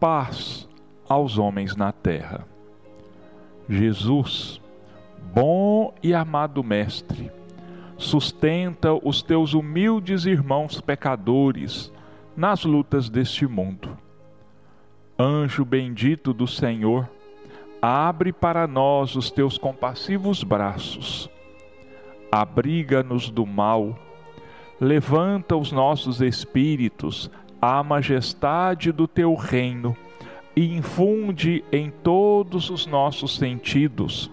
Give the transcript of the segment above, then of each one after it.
paz aos homens na terra. Jesus, bom e amado Mestre, sustenta os teus humildes irmãos pecadores nas lutas deste mundo. Anjo bendito do Senhor, abre para nós os teus compassivos braços, abriga-nos do mal, levanta os nossos espíritos à majestade do teu reino e infunde em todos os nossos sentidos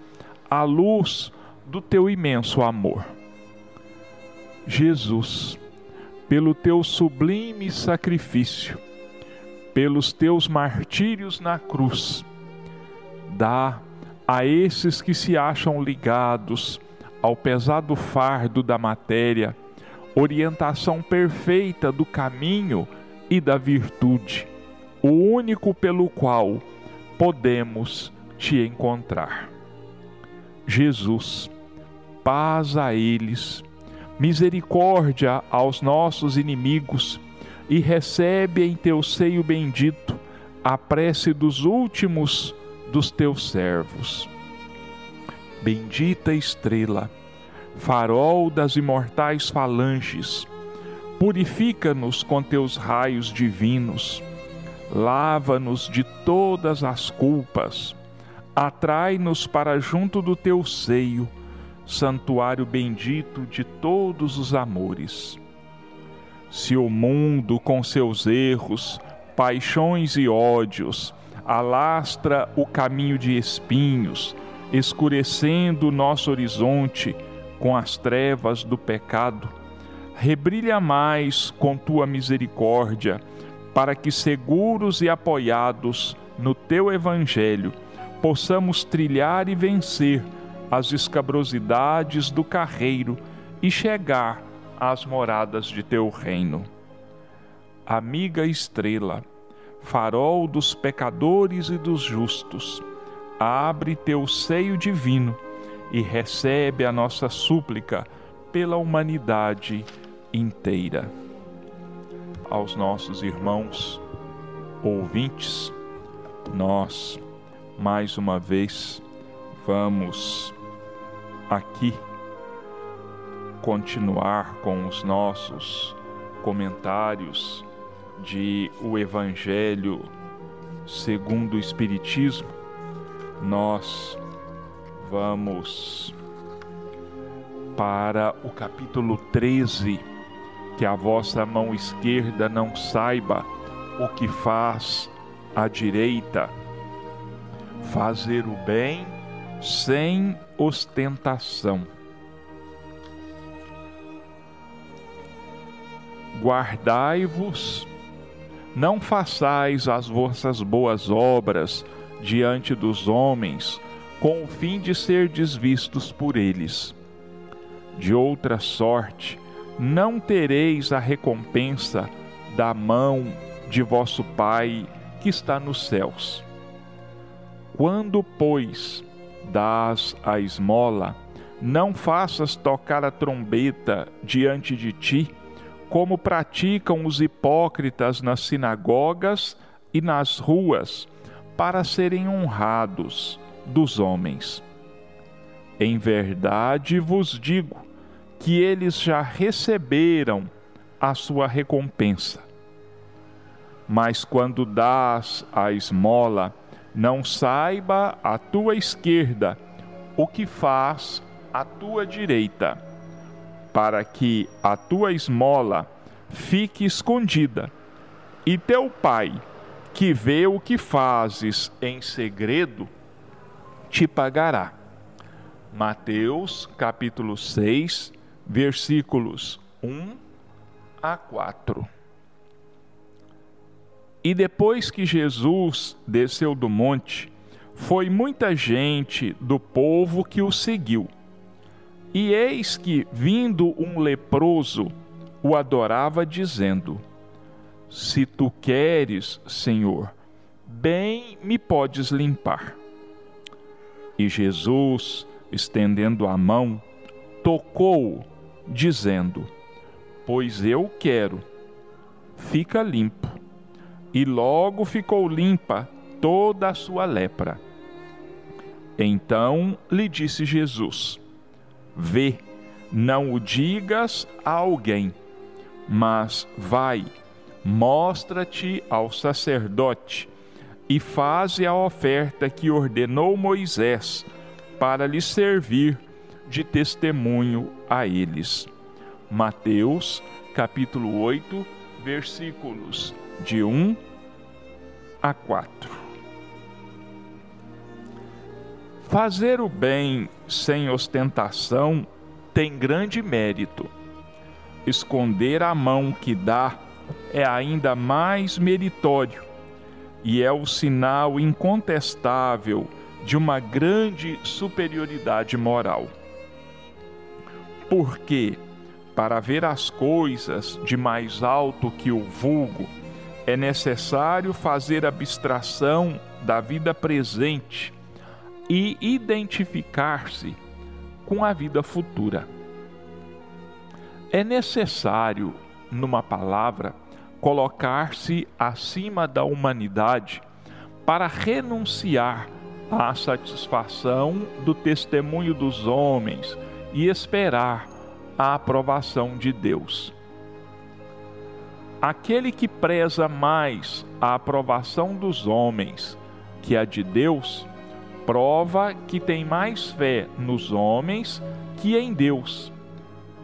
a luz do teu imenso amor. Jesus, pelo teu sublime sacrifício, pelos teus martírios na cruz, dá a esses que se acham ligados ao pesado fardo da matéria orientação perfeita do caminho e da virtude, o único pelo qual podemos te encontrar. Jesus, paz a eles, misericórdia aos nossos inimigos, e recebe em teu seio bendito a prece dos últimos dos teus servos. Bendita estrela, farol das imortais falanges, purifica-nos com teus raios divinos, lava-nos de todas as culpas, atrai-nos para junto do teu seio, santuário bendito de todos os amores. Se o mundo, com seus erros, paixões e ódios, alastra o caminho de espinhos, escurecendo o nosso horizonte com as trevas do pecado, rebrilha mais com tua misericórdia, para que, seguros e apoiados no teu Evangelho, possamos trilhar e vencer as escabrosidades do carreiro e chegar às moradas de teu reino. Amiga estrela, farol dos pecadores e dos justos, abre teu seio divino e recebe a nossa súplica pela humanidade inteira. Aos nossos irmãos ouvintes, nós mais uma vez vamos aqui continuar com os nossos comentários de o Evangelho segundo o Espiritismo. Nós vamos para o capítulo 13, que a vossa mão esquerda não saiba o que faz a direita, fazer o bem sem ostentação. Guardai-vos, não façais as vossas boas obras diante dos homens, com o fim de ser desvistos por eles. De outra sorte, não tereis a recompensa da mão de vosso Pai que está nos céus. Quando, pois, dás a esmola, não faças tocar a trombeta diante de ti, como praticam os hipócritas nas sinagogas e nas ruas, para serem honrados dos homens. Em verdade vos digo que eles já receberam a sua recompensa. Mas quando dás a esmola, não saiba a tua esquerda o que faz a tua direita, para que a tua esmola fique escondida, e teu pai, que vê o que fazes em segredo, te pagará. Mateus capítulo 6, versículos 1 a 4. E depois que Jesus desceu do monte, foi muita gente do povo que o seguiu. E eis que, vindo um leproso, o adorava, dizendo: Se tu queres, Senhor, bem me podes limpar. E Jesus, estendendo a mão, tocou-o, dizendo: Pois eu quero, fica limpo. e logo ficou limpa toda a sua lepra. Então lhe disse Jesus: Vê, não o digas a alguém, mas vai, mostra-te ao sacerdote e faze a oferta que ordenou Moisés para lhe servir de testemunho a eles. Mateus, capítulo 8, versículos de 1 a 4. Fazer o bem sem ostentação tem grande mérito. Esconder a mão que dá é ainda mais meritório e é o sinal incontestável de uma grande superioridade moral. Porque, para ver as coisas de mais alto que o vulgo, é necessário fazer abstração da vida presente e identificar-se com a vida futura. É necessário, numa palavra, colocar-se acima da humanidade para renunciar à satisfação do testemunho dos homens e esperar a aprovação de Deus. Aquele que preza mais a aprovação dos homens que a de Deus, prova que tem mais fé nos homens que em Deus,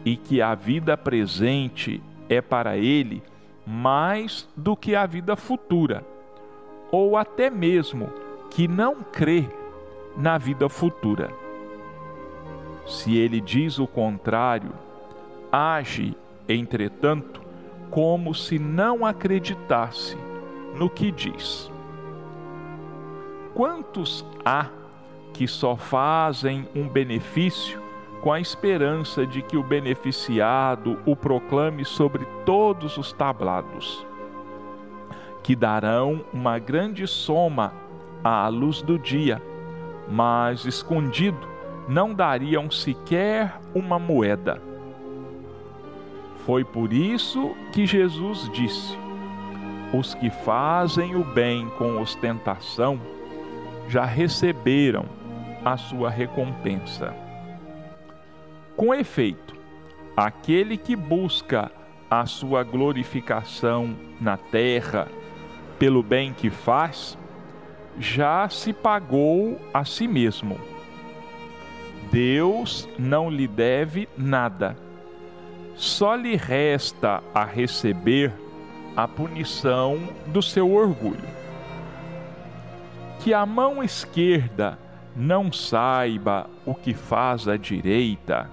e que a vida presente é para ele mais do que a vida futura, ou até mesmo que não crê na vida futura. Se ele diz o contrário, age, entretanto, como se não acreditasse no que diz. Quantos há que só fazem um benefício com a esperança de que o beneficiado o proclame sobre todos os tablados, que darão uma grande soma à luz do dia, mas escondido não dariam sequer uma moeda. Foi por isso que Jesus disse: Os que fazem o bem com ostentação já receberam a sua recompensa. Com efeito, aquele que busca a sua glorificação na terra pelo bem que faz, já se pagou a si mesmo. Deus não lhe deve nada. Só lhe resta a receber a punição do seu orgulho. Que a mão esquerda não saiba o que faz a direita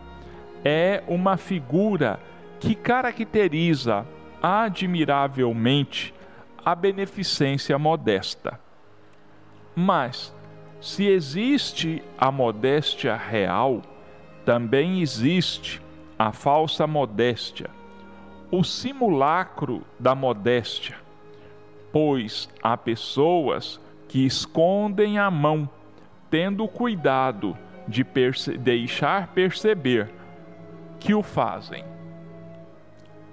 é uma figura que caracteriza admiravelmente a beneficência modesta. Mas, se existe a modéstia real, também existe a falsa modéstia, o simulacro da modéstia, pois há pessoas que escondem a mão, tendo cuidado de perce deixar perceber que o fazem.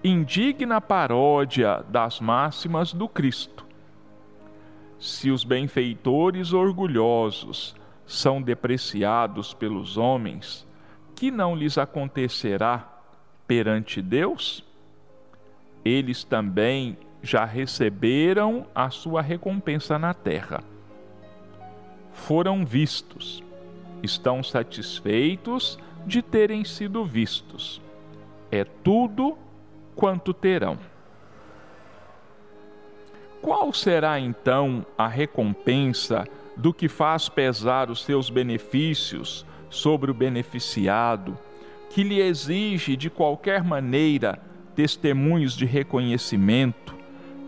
Indigna paródia das máximas do Cristo. Se os benfeitores orgulhosos são depreciados pelos homens, que não lhes acontecerá perante Deus? Eles também já receberam a sua recompensa na terra. Foram vistos, estão satisfeitos de terem sido vistos. É tudo quanto terão. Qual será então a recompensa do que faz pesar os seus benefícios sobre o beneficiado, que lhe exige de qualquer maneira testemunhos de reconhecimento,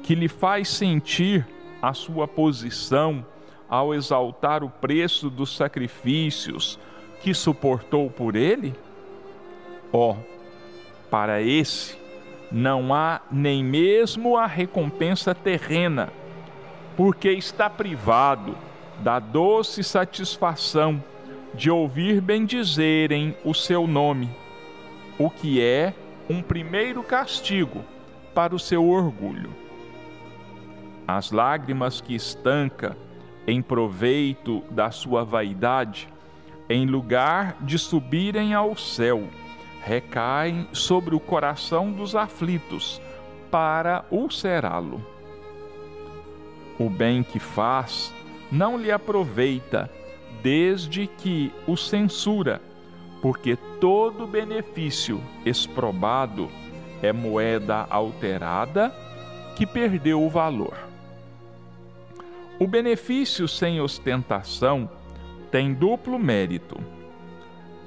que lhe faz sentir a sua posição ao exaltar o preço dos sacrifícios, que suportou por ele? Ó, oh, para esse não há nem mesmo a recompensa terrena, porque está privado da doce satisfação de ouvir bendizerem o seu nome, o que é um primeiro castigo para o seu orgulho. as lágrimas que estanca em proveito da sua vaidade, em lugar de subirem ao céu, recaem sobre o coração dos aflitos para ulcerá-lo. O bem que faz não lhe aproveita, desde que o censura, porque todo benefício exprobado é moeda alterada que perdeu o valor. O benefício sem ostentação tem duplo mérito.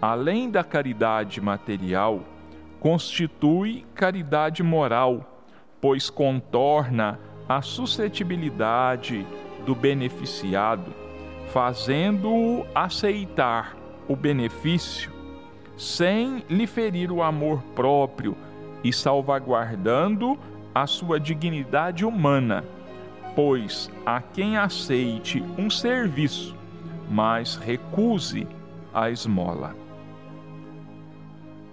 Além da caridade material, constitui caridade moral, pois contorna a suscetibilidade do beneficiado, fazendo-o aceitar o benefício sem lhe ferir o amor próprio e salvaguardando a sua dignidade humana, pois a quem aceite um serviço, mas recuse a esmola.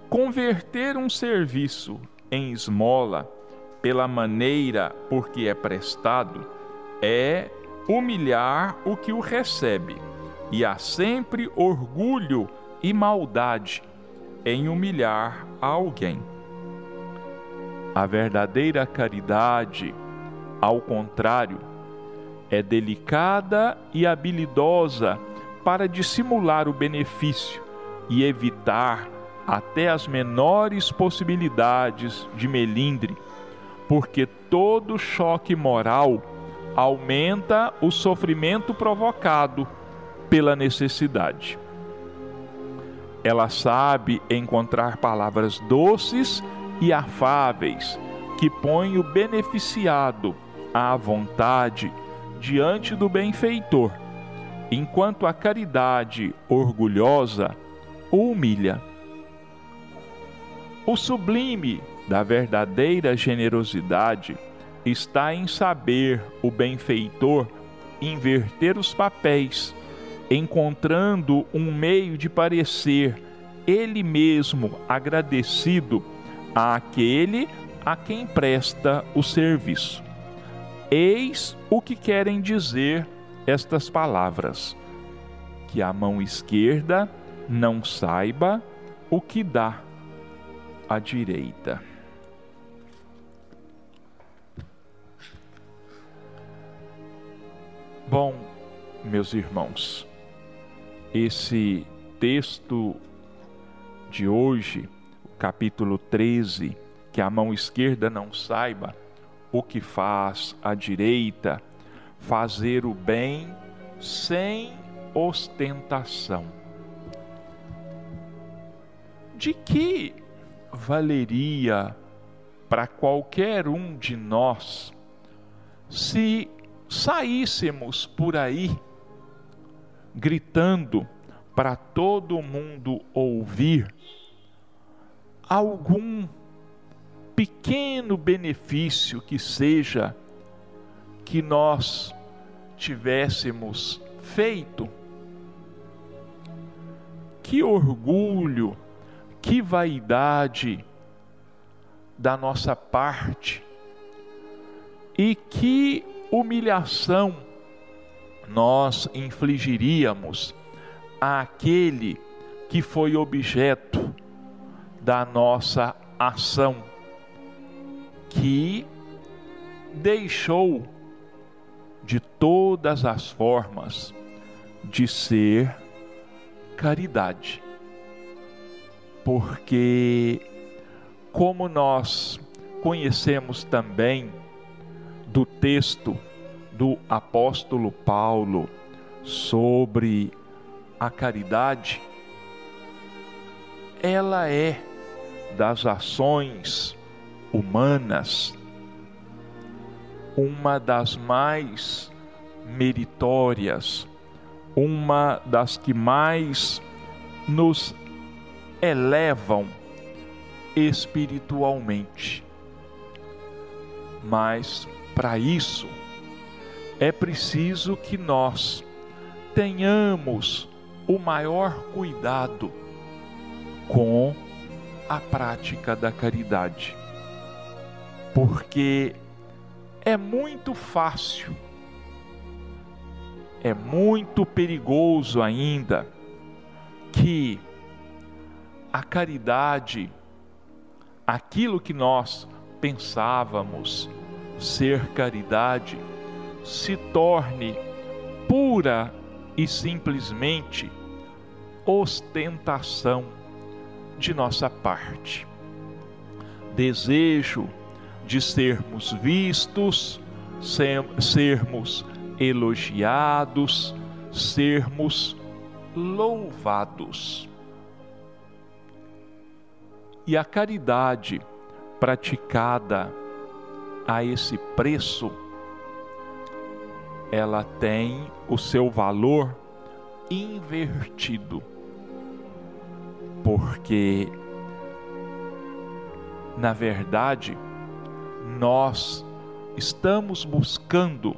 Converter um serviço em esmola pela maneira por que é prestado é humilhar o que o recebe, e há sempre orgulho e maldade em humilhar alguém. A verdadeira caridade, ao contrário, é delicada e habilidosa para dissimular o benefício e evitar até as menores possibilidades de melindre, porque todo choque moral aumenta o sofrimento provocado pela necessidade. Ela sabe encontrar palavras doces e afáveis que põem o beneficiado à vontade diante do benfeitor, enquanto a caridade orgulhosa o humilha. O sublime da verdadeira generosidade está em saber o benfeitor inverter os papéis, encontrando um meio de parecer ele mesmo agradecido àquele a quem presta o serviço. Eis o que querem dizer estas palavras: que a mão esquerda não saiba o que dá à direita. Bom, meus irmãos, esse texto de hoje, capítulo 13, que a mão esquerda não saiba o que faz a direita, fazer o bem sem ostentação. De que valeria para qualquer um de nós se saíssemos por aí gritando para todo mundo ouvir algum pequeno benefício que seja que nós tivéssemos feito. Que orgulho que vaidade da nossa parte e que humilhação nós infligiríamos àquele que foi objeto da nossa ação, que deixou de todas as formas de ser caridade porque, como nós conhecemos também do texto do apóstolo Paulo sobre a caridade, ela é das ações humanas uma das mais meritórias, uma das que mais nos elevam espiritualmente. Mas para isso é preciso que nós tenhamos o maior cuidado com a prática da caridade. Porque é muito fácil, é muito perigoso ainda que a caridade, aquilo que nós pensávamos ser caridade, se torne pura e simplesmente ostentação de nossa parte. Desejo de sermos vistos, sermos elogiados, sermos louvados. E a caridade praticada a esse preço, ela tem o seu valor invertido. Porque, na verdade, nós estamos buscando,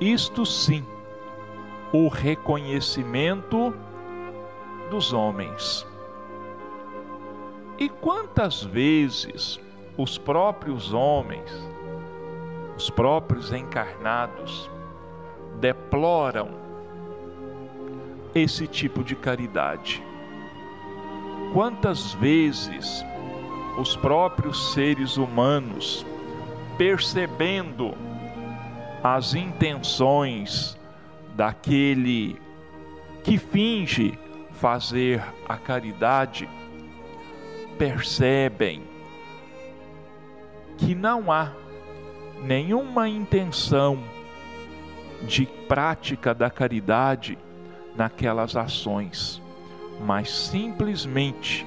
isto sim, o reconhecimento dos homens. E quantas vezes os próprios homens, os próprios encarnados, deploram esse tipo de caridade? Quantas vezes os próprios seres humanos, percebendo as intenções daquele que finge fazer a caridade, percebem que não há nenhuma intenção de prática da caridade naquelas ações, mas simplesmente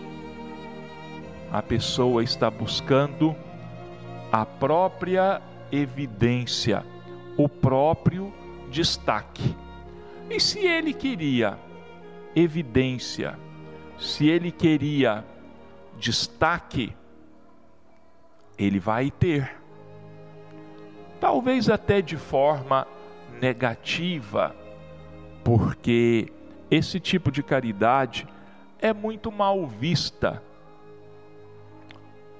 a pessoa está buscando a própria evidência, o próprio destaque. E se ele queria evidência, se ele queria destaque, ele vai ter. Talvez até de forma negativa, porque esse tipo de caridade é muito mal vista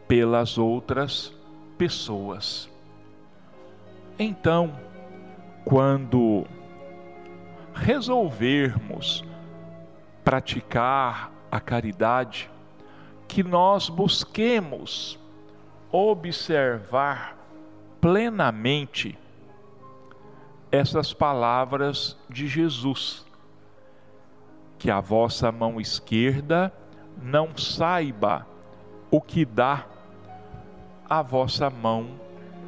pelas outras pessoas. Então, quando resolvermos praticar a caridade, que nós busquemos observar plenamente essas palavras de Jesus. Que a vossa mão esquerda não saiba o que dá a vossa mão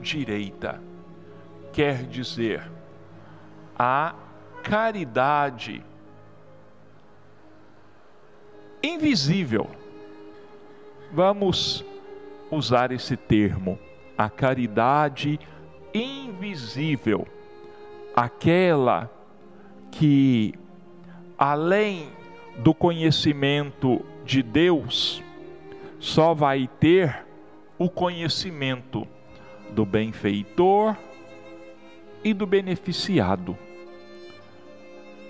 direita. Quer dizer, a caridade invisível. Vamos usar esse termo, a caridade invisível, aquela que, além do conhecimento de Deus, só vai ter o conhecimento do benfeitor e do beneficiado.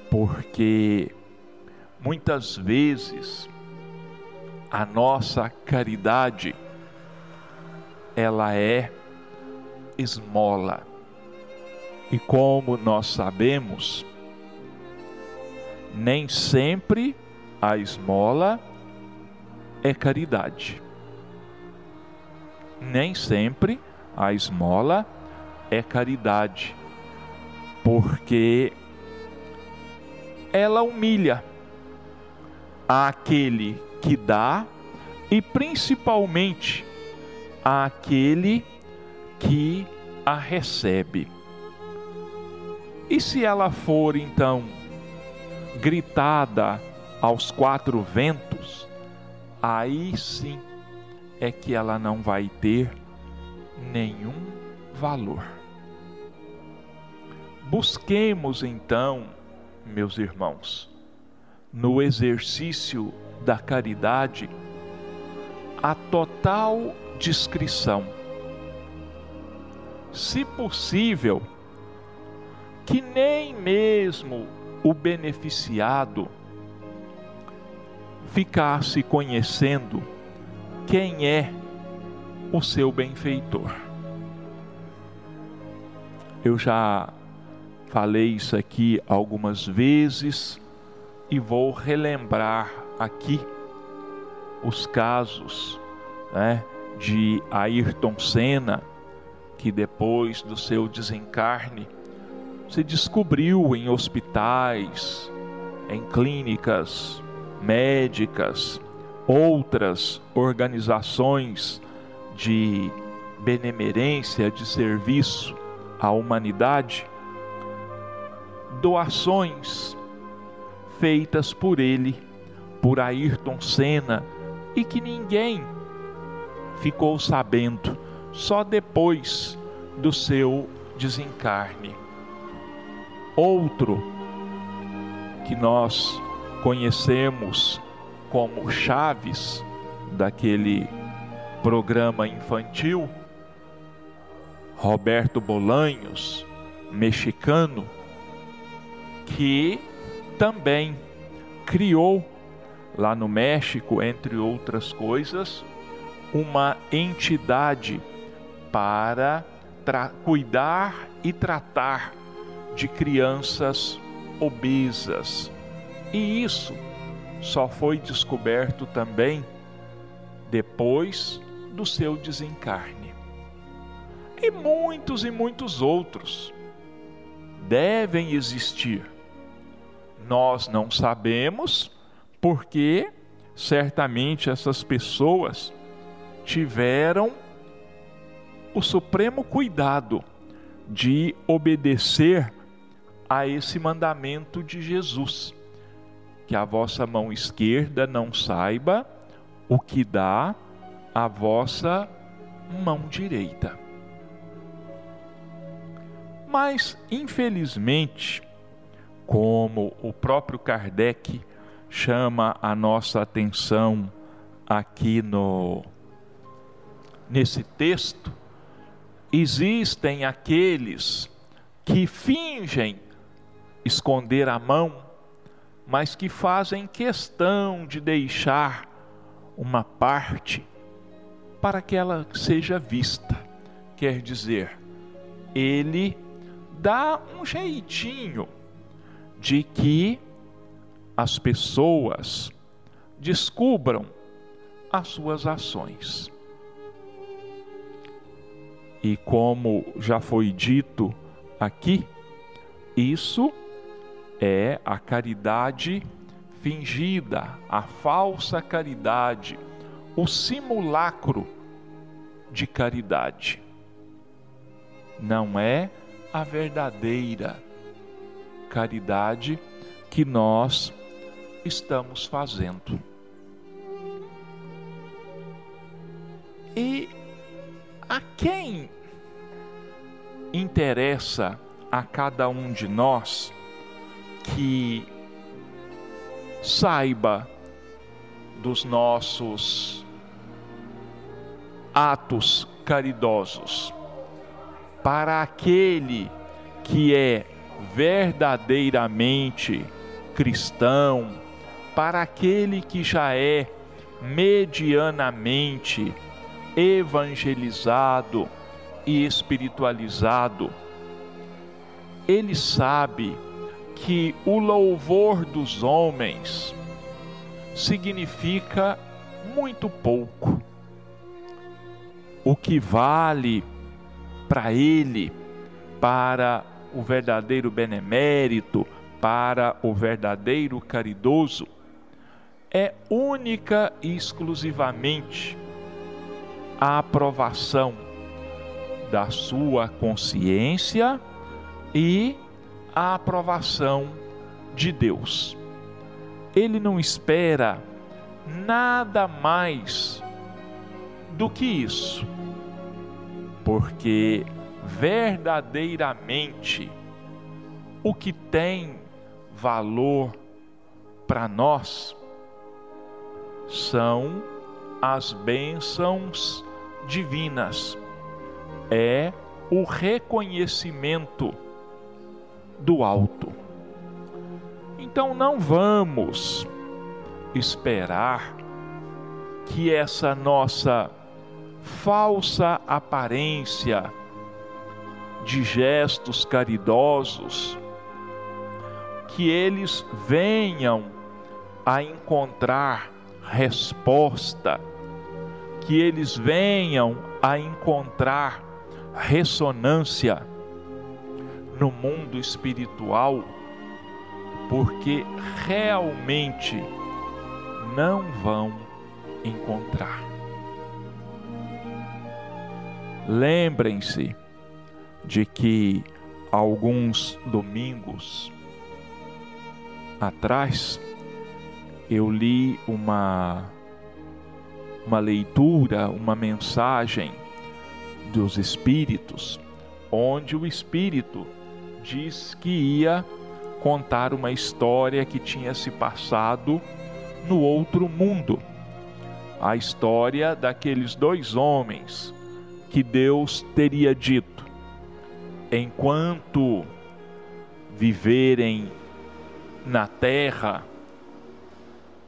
Porque muitas vezes a nossa caridade ela é esmola. E como nós sabemos, nem sempre a esmola é caridade nem sempre a esmola é caridade, porque ela humilha aquele que dá e principalmente aquele que a recebe. E se ela for então gritada aos quatro ventos, aí sim é que ela não vai ter nenhum valor. Busquemos então, meus irmãos, no exercício da caridade, a total discrição. Se possível, que nem mesmo o beneficiado ficasse conhecendo quem é o seu benfeitor. Eu já falei isso aqui algumas vezes e vou relembrar aqui os casos né, de Ayrton Senna, que depois do seu desencarne se descobriu em hospitais, em clínicas médicas, outras organizações de benemerência, de serviço à humanidade, doações feitas por ele, por Ayrton Senna, e que ninguém ficou sabendo, só depois do seu desencarne. Outro que nós conhecemos como Chaves, daquele programa infantil, Roberto Bolanhos, mexicano, que também criou lá no México, entre outras coisas, uma entidade para cuidar e tratar de crianças obesas. E isso só foi descoberto também depois do seu desencarne. E muitos e muitos outros devem existir. Nós não sabemos porque certamente essas pessoas tiveram o supremo cuidado de obedecer a esse mandamento de Jesus que a vossa mão esquerda não saiba o que dá a vossa mão direita. Mas, infelizmente, como o próprio Kardec chama a nossa atenção aqui no nesse texto, existem aqueles que fingem esconder a mão mas que fazem questão de deixar uma parte para que ela seja vista. Quer dizer, ele dá um jeitinho de que as pessoas descubram as suas ações. E como já foi dito aqui, isso é a caridade fingida, a falsa caridade, o simulacro de caridade. Não é a verdadeira caridade que nós estamos fazendo. E a quem interessa a cada um de nós que saiba dos nossos atos caridosos. Para aquele que é verdadeiramente cristão, para aquele que já é medianamente evangelizado e espiritualizado, ele sabe que o louvor dos homens significa muito pouco. O que vale para ele, para o verdadeiro benemérito, para o verdadeiro caridoso, é única e exclusivamente a aprovação da sua consciência e a aprovação de Deus. Ele não espera nada mais do que isso, porque verdadeiramente o que tem valor para nós são as bênçãos divinas, é o reconhecimento do alto. Então não vamos esperar que essa nossa falsa aparência de gestos caridosos, que eles venham a encontrar resposta, que eles venham a encontrar ressonância no mundo espiritual, porque realmente não vão encontrar. Lembrem-se de que alguns domingos atrás eu li uma uma leitura, uma mensagem dos espíritos, onde o espírito diz que ia contar uma história que tinha se passado no outro mundo. A história daqueles dois homens que Deus teria dito: enquanto viverem na terra,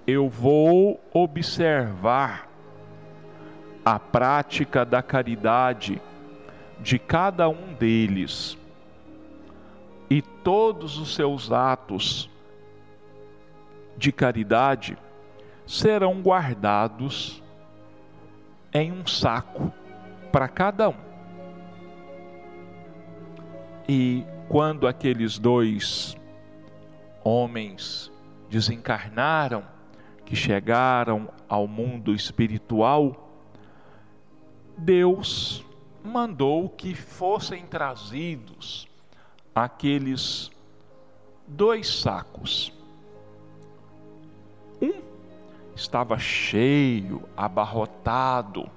eu vou observar a prática da caridade de cada um deles e todos os seus atos de caridade serão guardados em um saco para cada um. E quando aqueles dois homens desencarnaram, que chegaram ao mundo espiritual, Deus mandou que fossem trazidos aqueles dois sacos. Um estava cheio, abarrotado,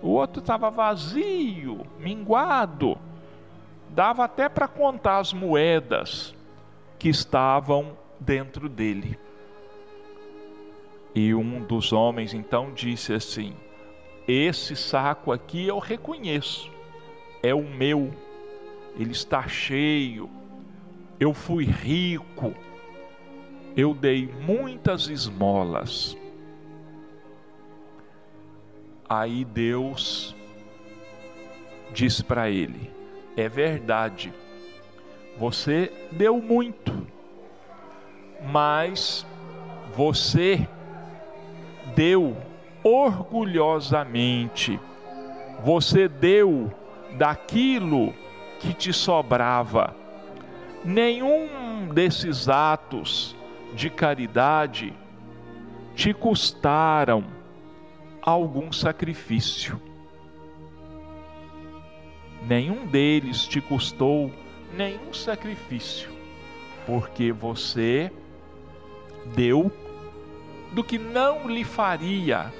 o outro estava vazio, minguado. Dava até para contar as moedas que estavam dentro dele. E um dos homens então disse assim: Esse saco aqui eu reconheço, é o meu ele está cheio. Eu fui rico. Eu dei muitas esmolas. Aí Deus disse para ele: É verdade, você deu muito, mas você deu orgulhosamente, você deu daquilo que te sobrava. Nenhum desses atos de caridade te custaram algum sacrifício. Nenhum deles te custou nenhum sacrifício, porque você deu do que não lhe faria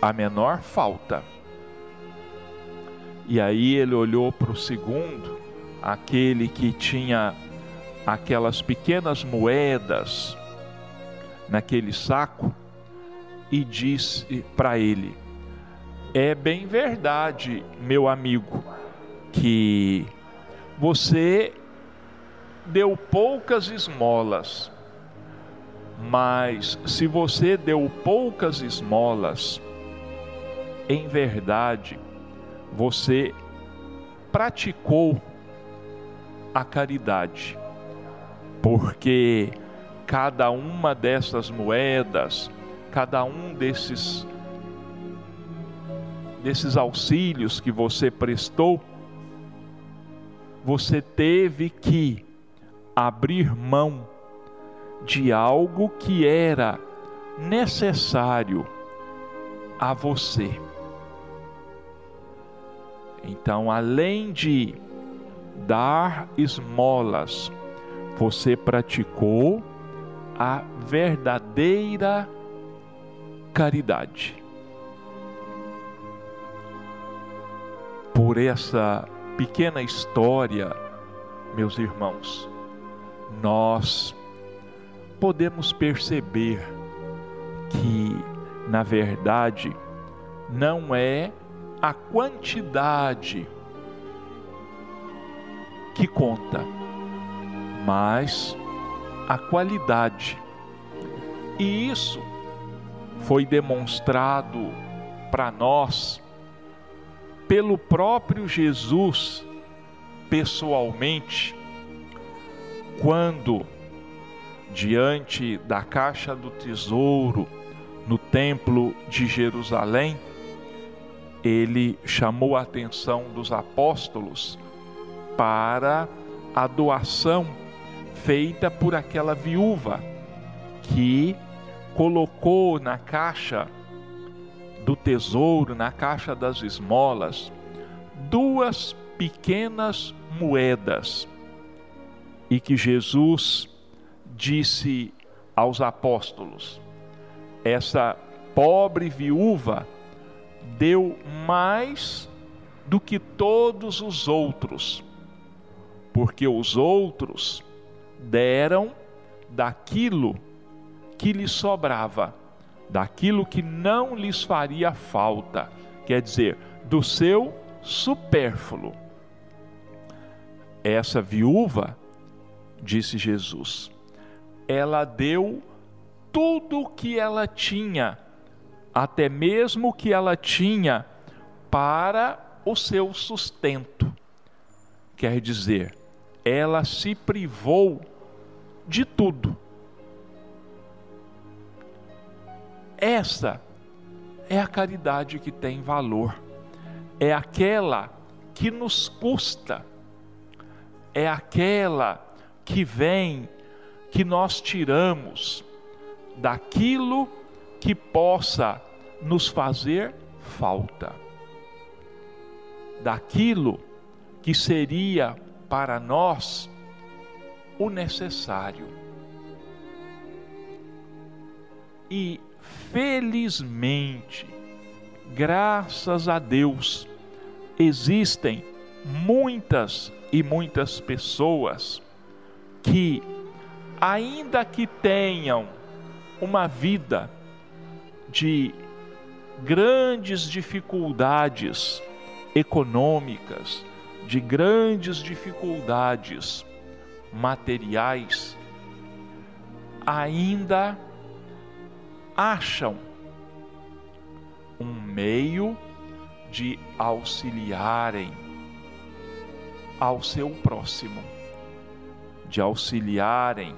a menor falta. E aí ele olhou para o segundo, aquele que tinha aquelas pequenas moedas naquele saco, e disse para ele: É bem verdade, meu amigo, que você deu poucas esmolas, mas se você deu poucas esmolas, em verdade, você praticou a caridade, porque cada uma dessas moedas, cada um desses desses auxílios que você prestou, você teve que abrir mão de algo que era necessário a você. Então, além de dar esmolas, você praticou a verdadeira caridade. Por essa pequena história, meus irmãos, nós podemos perceber que, na verdade, não é a quantidade que conta, mas a qualidade. E isso foi demonstrado para nós pelo próprio Jesus pessoalmente quando diante da caixa do tesouro no templo de Jerusalém, ele chamou a atenção dos apóstolos para a doação feita por aquela viúva que colocou na caixa do tesouro, na caixa das esmolas, duas pequenas moedas e que Jesus disse aos apóstolos: essa pobre viúva deu mais do que todos os outros, porque os outros deram daquilo que lhes sobrava, daquilo que não lhes faria falta, quer dizer, do seu supérfluo. Essa viúva disse Jesus. Ela deu tudo o que ela tinha, até mesmo o que ela tinha para o seu sustento. Quer dizer, ela se privou de tudo. Essa é a caridade que tem valor, é aquela que nos custa, é aquela que vem, que nós tiramos daquilo que possa nos fazer falta, daquilo que seria para nós o necessário. E felizmente, graças a Deus, existem muitas e muitas pessoas que, ainda que tenham uma vida de grandes dificuldades econômicas, de grandes dificuldades materiais, ainda acham um meio de auxiliarem ao seu próximo de auxiliarem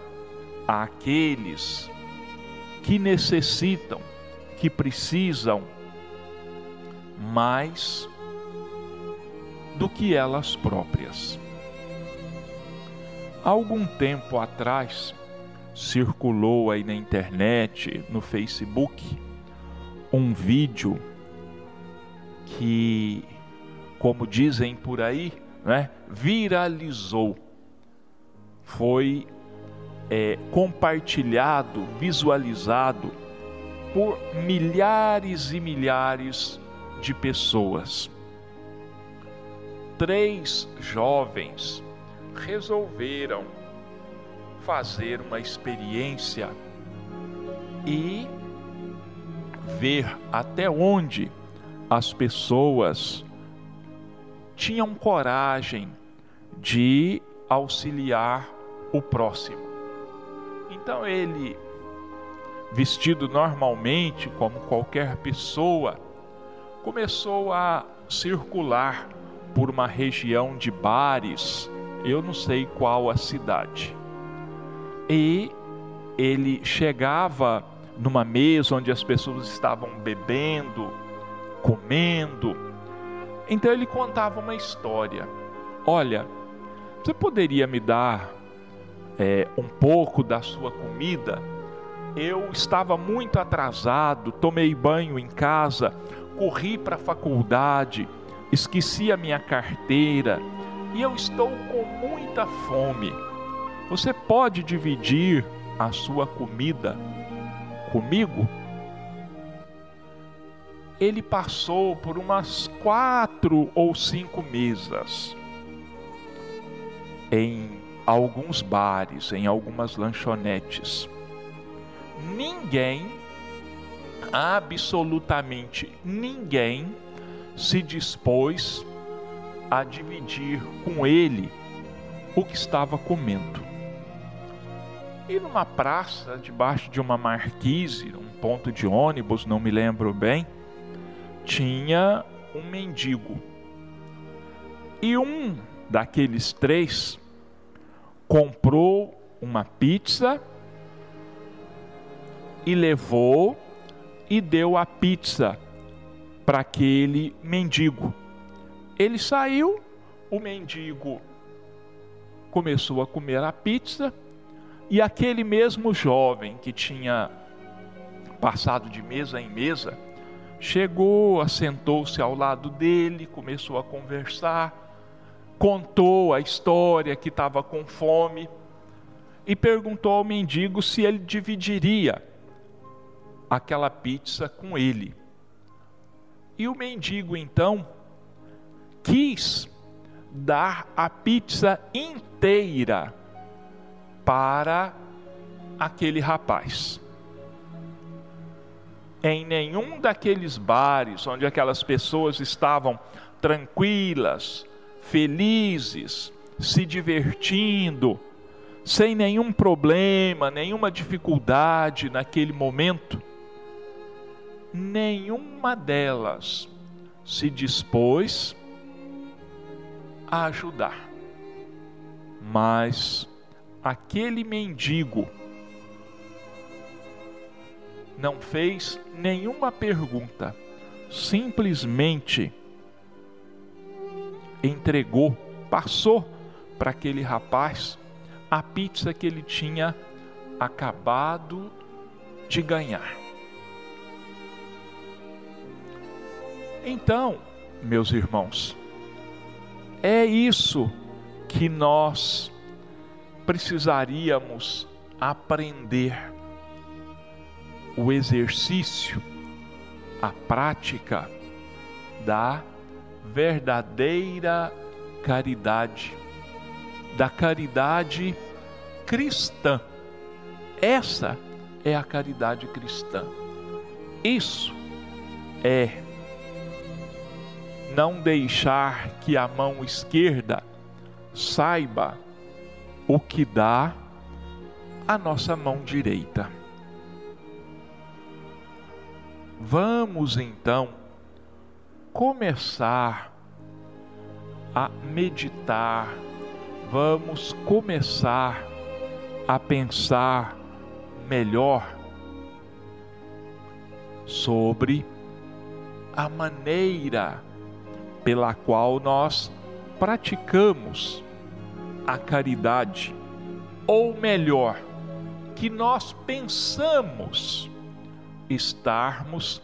aqueles que necessitam, que precisam mais do que elas próprias. algum tempo atrás, circulou aí na internet, no Facebook, um vídeo que, como dizem por aí, né, viralizou foi é, compartilhado, visualizado por milhares e milhares de pessoas. Três jovens resolveram fazer uma experiência e ver até onde as pessoas tinham coragem de auxiliar o próximo. Então ele, vestido normalmente como qualquer pessoa, começou a circular por uma região de bares, eu não sei qual a cidade. E ele chegava numa mesa onde as pessoas estavam bebendo, comendo. Então ele contava uma história. Olha, você poderia me dar é, um pouco da sua comida? Eu estava muito atrasado, tomei banho em casa, corri para a faculdade, esqueci a minha carteira e eu estou com muita fome. Você pode dividir a sua comida comigo? Ele passou por umas quatro ou cinco mesas em alguns bares, em algumas lanchonetes. Ninguém, absolutamente ninguém, se dispôs a dividir com ele o que estava comendo. E numa praça, debaixo de uma marquise, um ponto de ônibus, não me lembro bem, tinha um mendigo. E um daqueles três comprou uma pizza e levou e deu a pizza para aquele mendigo. Ele saiu, o mendigo começou a comer a pizza e aquele mesmo jovem que tinha passado de mesa em mesa chegou, assentou-se ao lado dele, começou a conversar, contou a história que estava com fome e perguntou ao mendigo se ele dividiria aquela pizza com ele. E o mendigo então quis dar a pizza inteira para aquele rapaz. Em nenhum daqueles bares onde aquelas pessoas estavam tranquilas, felizes, se divertindo, sem nenhum problema, nenhuma dificuldade naquele momento, nenhuma delas se dispôs a ajudar. Mas aquele mendigo não fez nenhuma pergunta, simplesmente entregou, passou para aquele rapaz a pizza que ele tinha acabado de ganhar. Então, meus irmãos, é isso que nós precisaríamos aprender. O exercício, a prática da verdadeira caridade, da caridade cristã. Essa é a caridade cristã. Isso é não deixar que a mão esquerda saiba o que dá a nossa mão direita. Vamos então começar a meditar, vamos começar a pensar melhor sobre a maneira pela qual nós praticamos a caridade, ou melhor, que nós pensamos estarmos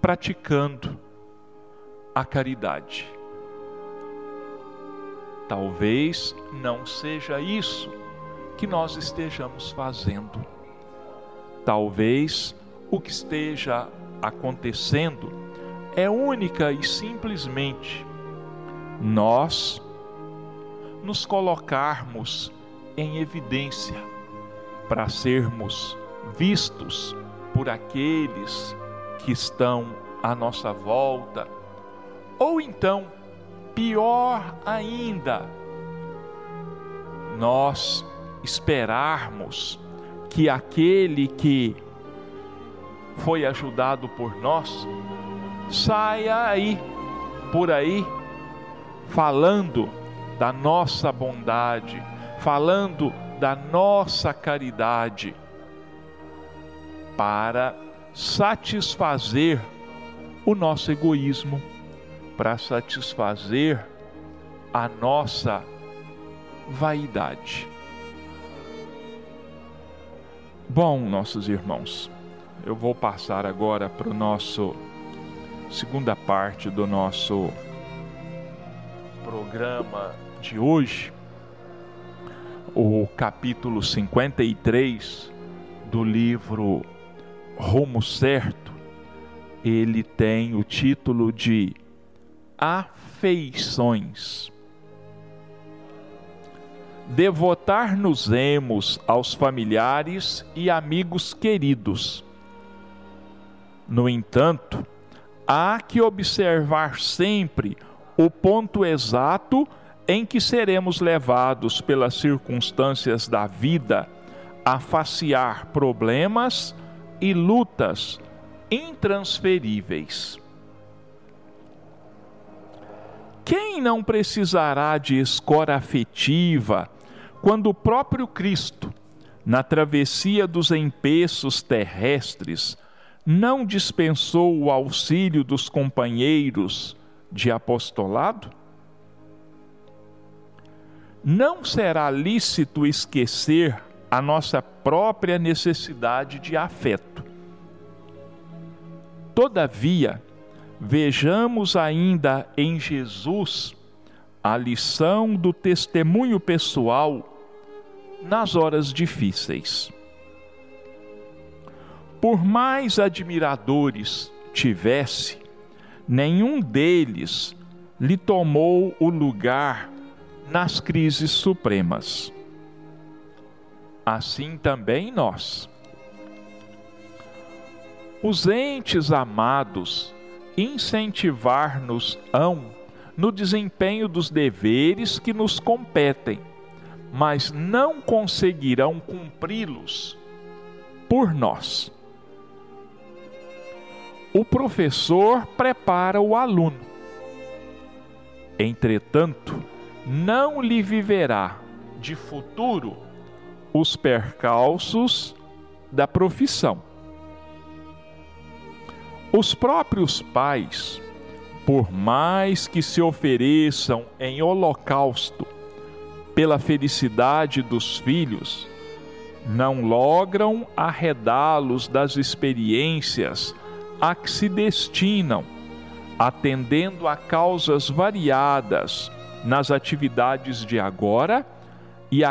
praticando a caridade. Talvez não seja isso que nós estejamos fazendo. Talvez o que esteja acontecendo é única e simplesmente nós nos colocarmos em evidência para sermos vistos por aqueles que estão à nossa volta, ou então, pior ainda, nós esperarmos que aquele que foi ajudado por nós saia aí, por aí, falando da nossa bondade, falando da nossa caridade, para satisfazer o nosso egoísmo, para satisfazer a nossa vaidade. Bom, nossos irmãos, eu vou passar agora para o nosso segunda parte do nosso programa de hoje, o capítulo 53 do livro Rumo Certo, ele tem o título de Afeições. Devotar-nos-emos aos familiares e amigos queridos. No entanto, há que observar sempre o ponto exato em que seremos levados pelas circunstâncias da vida a facear problemas e lutas intransferíveis. Quem não precisará de escora afetiva quando o próprio Cristo, na travessia dos empeços terrestres, não dispensou o auxílio dos companheiros de apostolado? Não será lícito esquecer a nossa própria necessidade de afeto. Todavia, vejamos ainda em Jesus a lição do testemunho pessoal nas horas difíceis. Por mais admiradores tivesse, nenhum deles lhe tomou o lugar nas crises supremas. Assim também nós. Os entes amados incentivar-nos-ão no desempenho dos deveres que nos competem, mas não conseguirão cumpri-los por nós. O professor prepara o aluno. Entretanto, não lhe viverá de futuro os percalços da profissão. Os próprios pais, por mais que se ofereçam em holocausto pela felicidade dos filhos, não logram arredá-los das experiências a que se destinam, atendendo a causas variadas nas atividades de agora e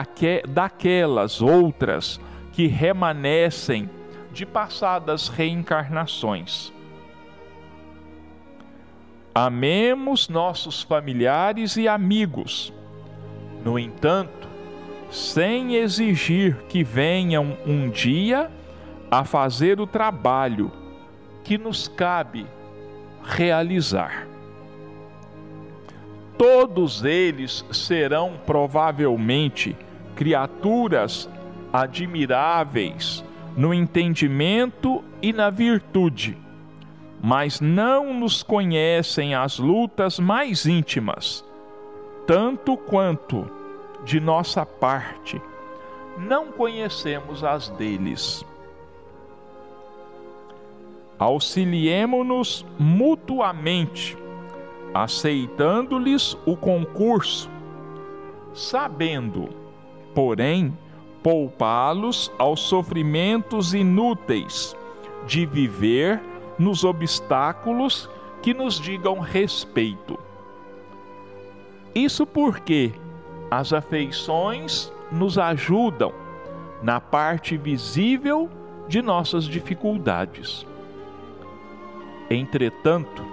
daquelas outras que remanescem de passadas reencarnações. Amemos nossos familiares e amigos. No entanto, sem exigir que venham um dia a fazer o trabalho que nos cabe realizar. Todos eles serão provavelmente criaturas admiráveis no entendimento e na virtude mas não nos conhecem as lutas mais íntimas, tanto quanto, de nossa parte, não conhecemos as deles. Auxiliemo-nos mutuamente, aceitando-lhes o concurso, sabendo, porém, poupá-los aos sofrimentos inúteis de viver nos obstáculos que nos digam respeito. Isso porque as afeições nos ajudam na parte visível de nossas dificuldades. Entretanto,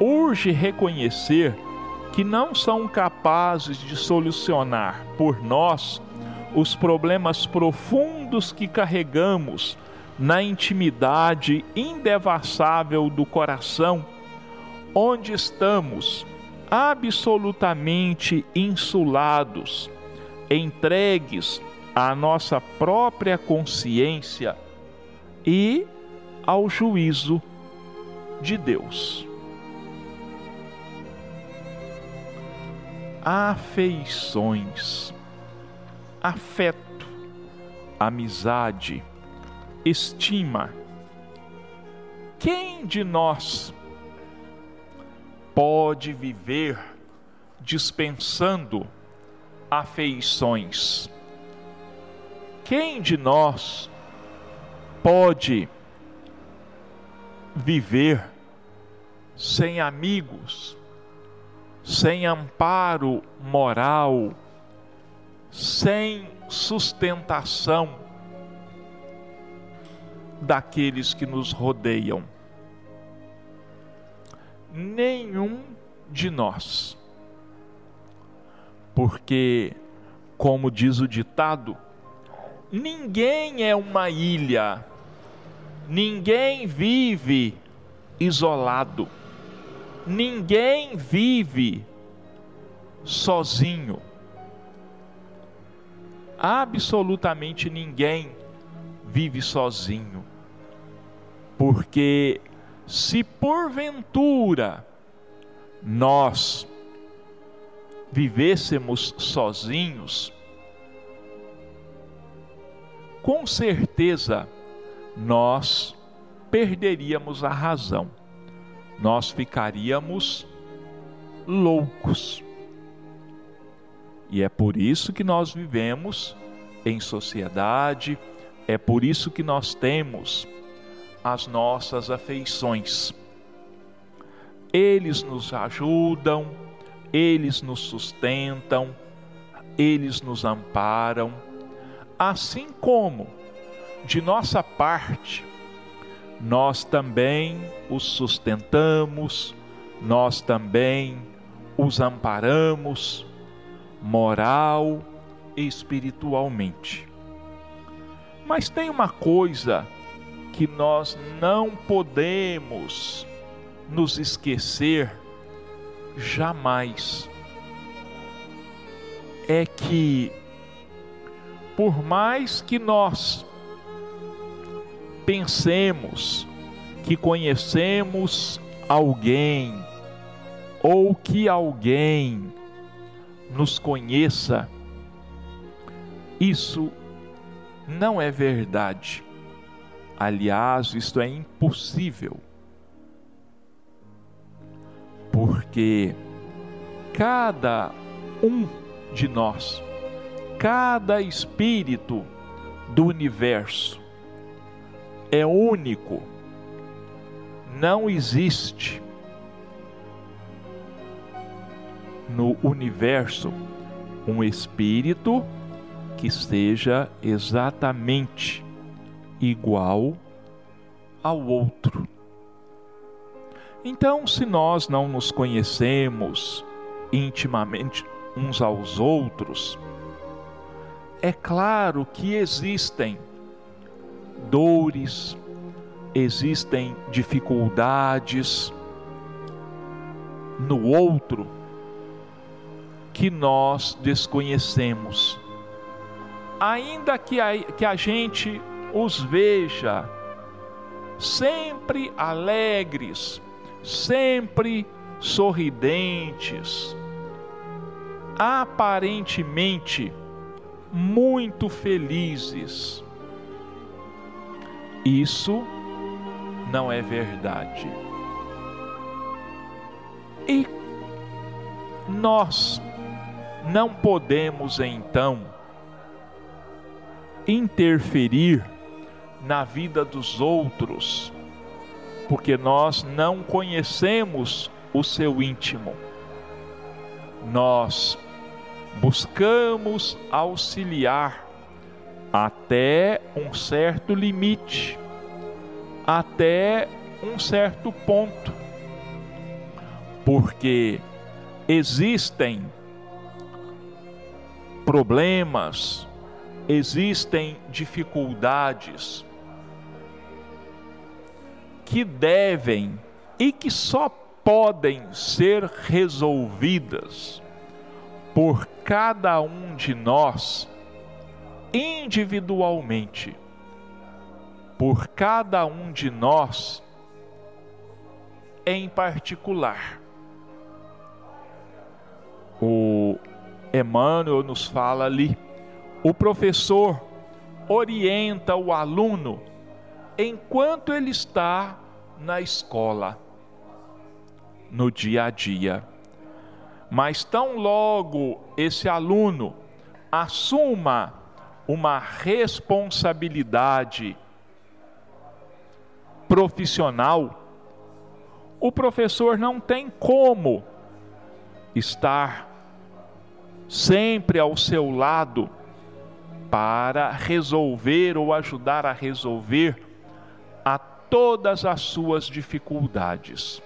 urge reconhecer que não são capazes de solucionar por nós os problemas profundos que carregamos na intimidade indevassável do coração, onde estamos absolutamente insulados, entregues à nossa própria consciência e ao juízo de Deus. Afeições, afeto, amizade, estima. Quem de nós pode viver dispensando afeições? Quem de nós pode viver sem amigos, sem amparo moral, sem sustentação? Daqueles que nos rodeiam. Nenhum de nós. Porque, como diz o ditado, ninguém é uma ilha, ninguém vive isolado, ninguém vive sozinho. Absolutamente ninguém vive sozinho. Porque se porventura nós vivêssemos sozinhos, com certeza nós perderíamos a razão, nós ficaríamos loucos. E é por isso que nós vivemos em sociedade, é por isso que nós temos as nossas afeições. Eles nos ajudam, eles nos sustentam, eles nos amparam, assim como de nossa parte nós também os sustentamos, nós também os amparamos, moral e espiritualmente. Mas tem uma coisa que nós não podemos nos esquecer jamais. É que, por mais que nós pensemos que conhecemos alguém, ou que alguém nos conheça, isso não é verdade. Aliás, isto é impossível. Porque cada um de nós, cada espírito do universo é único. Não existe no universo um espírito que seja exatamente igual ao outro. Então, se nós não nos conhecemos intimamente uns aos outros, é claro que existem dores, existem dificuldades no outro que nós desconhecemos. Ainda que a, que a gente os veja sempre alegres, sempre sorridentes, aparentemente muito felizes. Isso não é verdade. E nós não podemos então interferir na vida dos outros, porque nós não conhecemos o seu íntimo. Nós buscamos auxiliar até um certo limite, até um certo ponto, porque existem problemas, existem dificuldades que devem e que só podem ser resolvidas por cada um de nós individualmente, por cada um de nós em particular. O Emmanuel nos fala ali, o professor orienta o aluno enquanto ele está na escola, no dia a dia. Mas tão logo esse aluno assuma uma responsabilidade profissional, o professor não tem como estar sempre ao seu lado para resolver ou ajudar a resolver todas as suas dificuldades.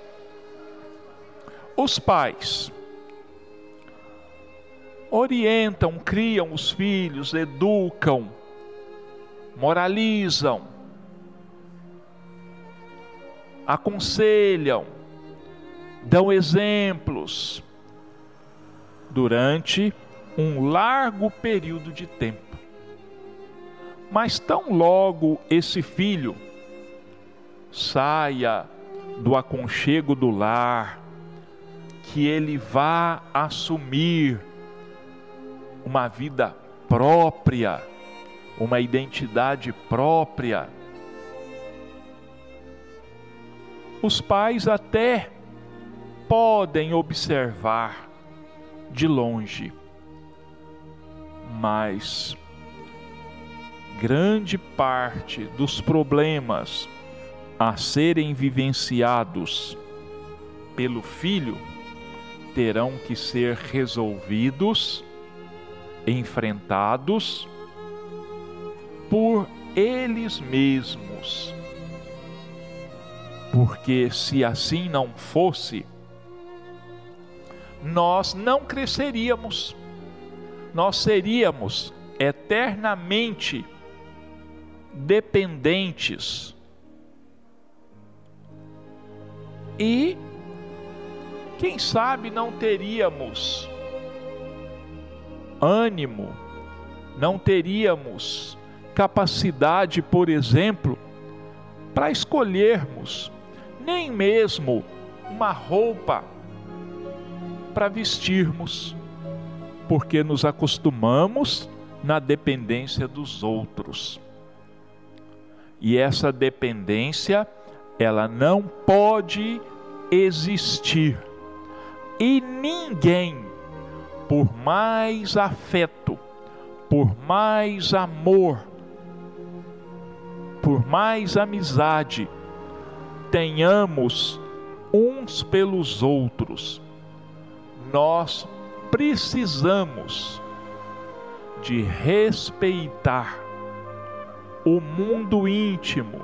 Os pais orientam, criam os filhos, educam, moralizam, aconselham, dão exemplos durante um largo período de tempo. Mas tão logo esse filho saia do aconchego do lar, que ele vá assumir uma vida própria, uma identidade própria. Os pais até podem observar de longe, mas grande parte dos problemas a serem vivenciados pelo filho terão que ser resolvidos, enfrentados por eles mesmos. Porque se assim não fosse, nós não cresceríamos, nós seríamos eternamente dependentes. E quem sabe não teríamos ânimo, não teríamos capacidade, por exemplo, para escolhermos nem mesmo uma roupa para vestirmos, porque nos acostumamos na dependência dos outros. E essa dependência, ela não pode existir. E ninguém, por mais afeto, por mais amor, por mais amizade tenhamos uns pelos outros, nós precisamos de respeitar o mundo íntimo,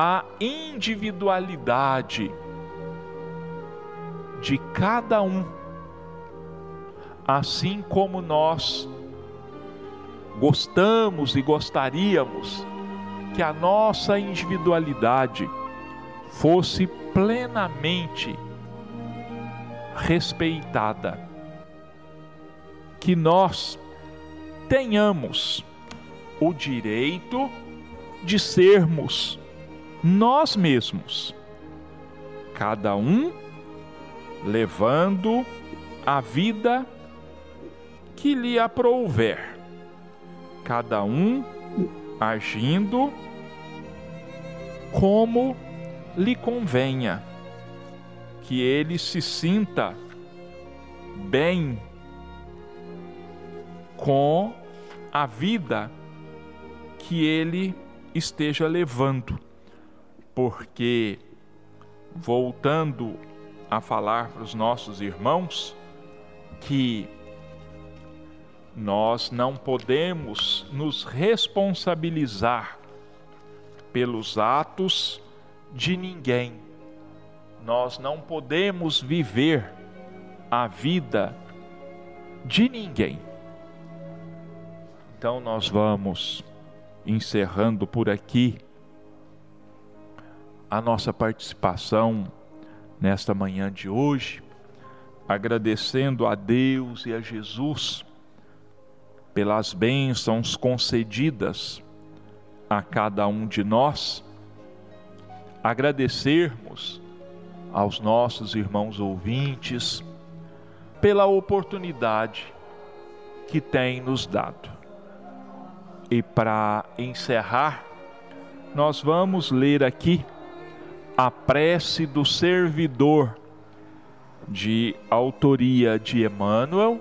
a individualidade de cada um, assim como nós gostamos e gostaríamos que a nossa individualidade fosse plenamente respeitada, que nós tenhamos o direito de sermos nós mesmos, cada um levando a vida que lhe aprouver, cada um agindo como lhe convenha, que ele se sinta bem com a vida que ele esteja levando, porque, voltando a falar para os nossos irmãos, que nós não podemos nos responsabilizar pelos atos de ninguém. Nós não podemos viver a vida de ninguém. Então nós vamos encerrando por aqui a nossa participação nesta manhã de hoje, agradecendo a Deus e a Jesus pelas bênçãos concedidas a cada um de nós, agradecermos aos nossos irmãos ouvintes pela oportunidade que têm nos dado. E para encerrar, nós vamos ler aqui a prece do servidor, de autoria de Emmanuel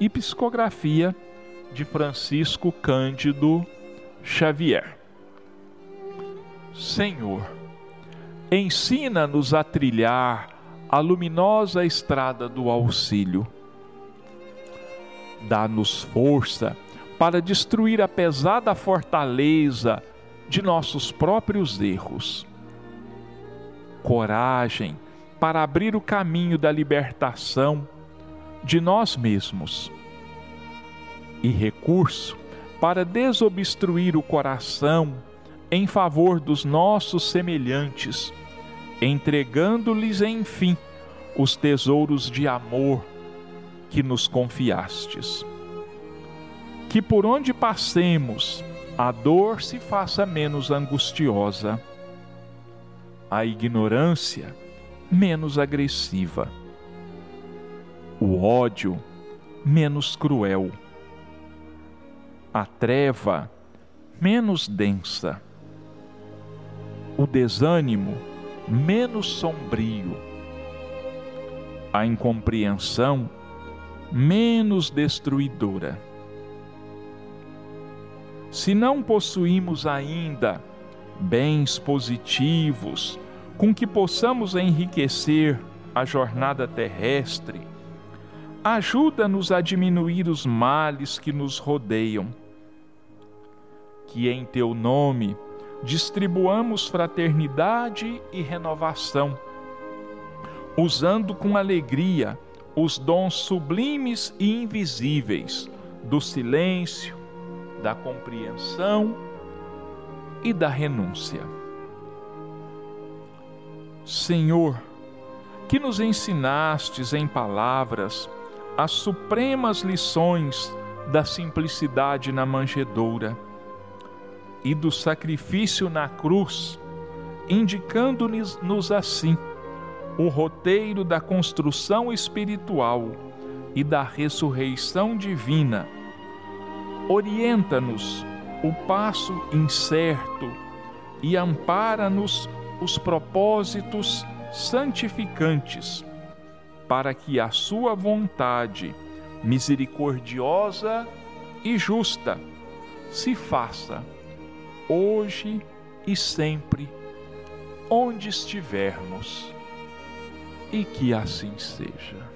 e psicografia de Francisco Cândido Xavier. Senhor, ensina-nos a trilhar a luminosa estrada do auxílio. Dá-nos força para destruir a pesada fortaleza de nossos próprios erros. Coragem para abrir o caminho da libertação de nós mesmos. E recurso para desobstruir o coração em favor dos nossos semelhantes, entregando-lhes, enfim, os tesouros de amor que nos confiastes que por onde passemos, a dor se faça menos angustiosa, a ignorância menos agressiva, o ódio menos cruel, a treva menos densa, o desânimo menos sombrio, a incompreensão menos destruidora. Se não possuímos ainda bens positivos com que possamos enriquecer a jornada terrestre, ajuda-nos a diminuir os males que nos rodeiam. Que em teu nome distribuamos fraternidade e renovação, usando com alegria os dons sublimes e invisíveis do silêncio, da compreensão e da renúncia. Senhor, que nos ensinastes em palavras as supremas lições da simplicidade na manjedoura e do sacrifício na cruz, indicando-nos assim o roteiro da construção espiritual e da ressurreição divina. Orienta-nos o passo incerto e ampara-nos os propósitos santificantes, para que a Sua vontade misericordiosa e justa se faça hoje e sempre, onde estivermos, e que assim seja.